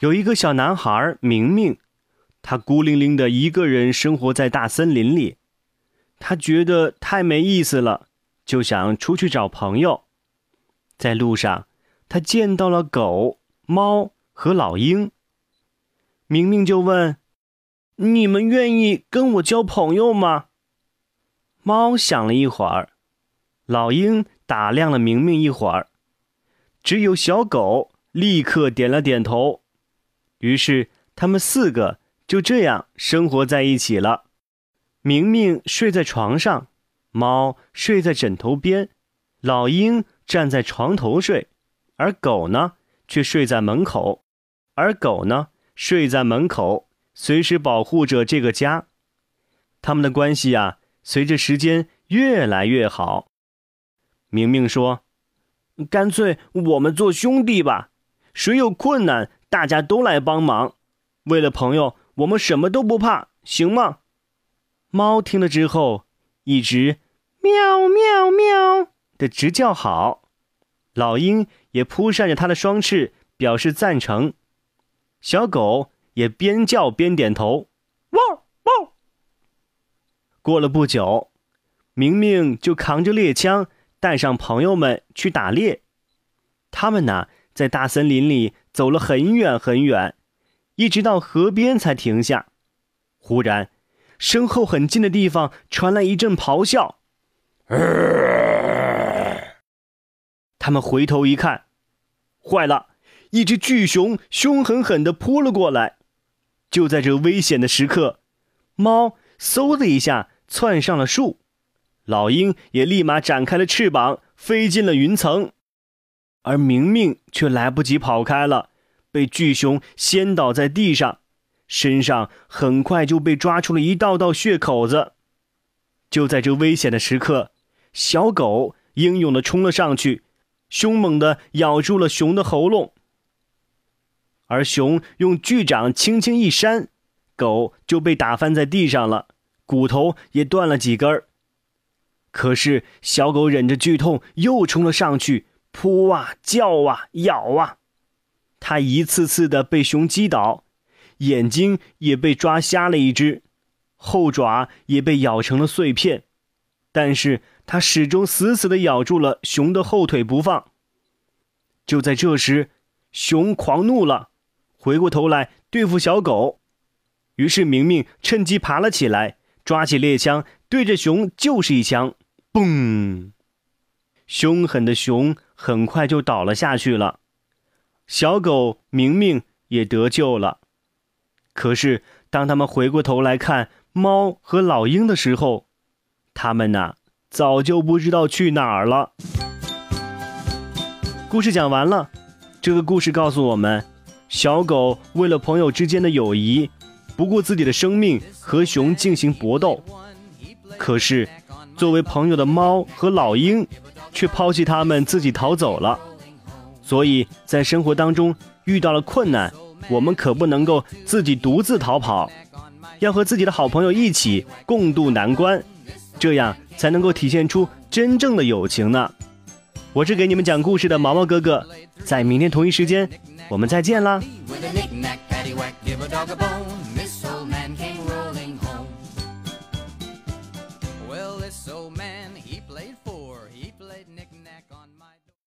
有一个小男孩，明明。他孤零零的一个人生活在大森林里，他觉得太没意思了，就想出去找朋友。在路上，他见到了狗、猫和老鹰。明明就问：“你们愿意跟我交朋友吗？”猫想了一会儿，老鹰打量了明明一会儿，只有小狗立刻点了点头。于是他们四个。就这样生活在一起了。明明睡在床上，猫睡在枕头边，老鹰站在床头睡，而狗呢却睡在门口。而狗呢睡在门口，随时保护着这个家。他们的关系啊，随着时间越来越好。明明说：“干脆我们做兄弟吧，谁有困难，大家都来帮忙。为了朋友。”我们什么都不怕，行吗？猫听了之后，一直喵喵喵的直叫好。老鹰也扑扇着它的双翅，表示赞成。小狗也边叫边点头，汪汪。过了不久，明明就扛着猎枪，带上朋友们去打猎。他们呢，在大森林里走了很远很远。一直到河边才停下，忽然，身后很近的地方传来一阵咆哮。他们回头一看，坏了，一只巨熊凶狠狠地扑了过来。就在这危险的时刻，猫嗖的一下窜上了树，老鹰也立马展开了翅膀飞进了云层，而明明却来不及跑开了。被巨熊掀倒在地上，身上很快就被抓出了一道道血口子。就在这危险的时刻，小狗英勇地冲了上去，凶猛地咬住了熊的喉咙。而熊用巨掌轻轻一扇，狗就被打翻在地上了，骨头也断了几根儿。可是小狗忍着剧痛，又冲了上去，扑啊，叫啊，咬啊。他一次次的被熊击倒，眼睛也被抓瞎了一只，后爪也被咬成了碎片，但是他始终死死的咬住了熊的后腿不放。就在这时，熊狂怒了，回过头来对付小狗，于是明明趁机爬了起来，抓起猎枪对着熊就是一枪，嘣！凶狠的熊很快就倒了下去了。小狗明明也得救了，可是当他们回过头来看猫和老鹰的时候，他们呐早就不知道去哪儿了。故事讲完了，这个故事告诉我们，小狗为了朋友之间的友谊，不顾自己的生命和熊进行搏斗，可是作为朋友的猫和老鹰，却抛弃他们自己逃走了。所以在生活当中遇到了困难，我们可不能够自己独自逃跑，要和自己的好朋友一起共度难关，这样才能够体现出真正的友情呢。我是给你们讲故事的毛毛哥哥，在明天同一时间我们再见啦。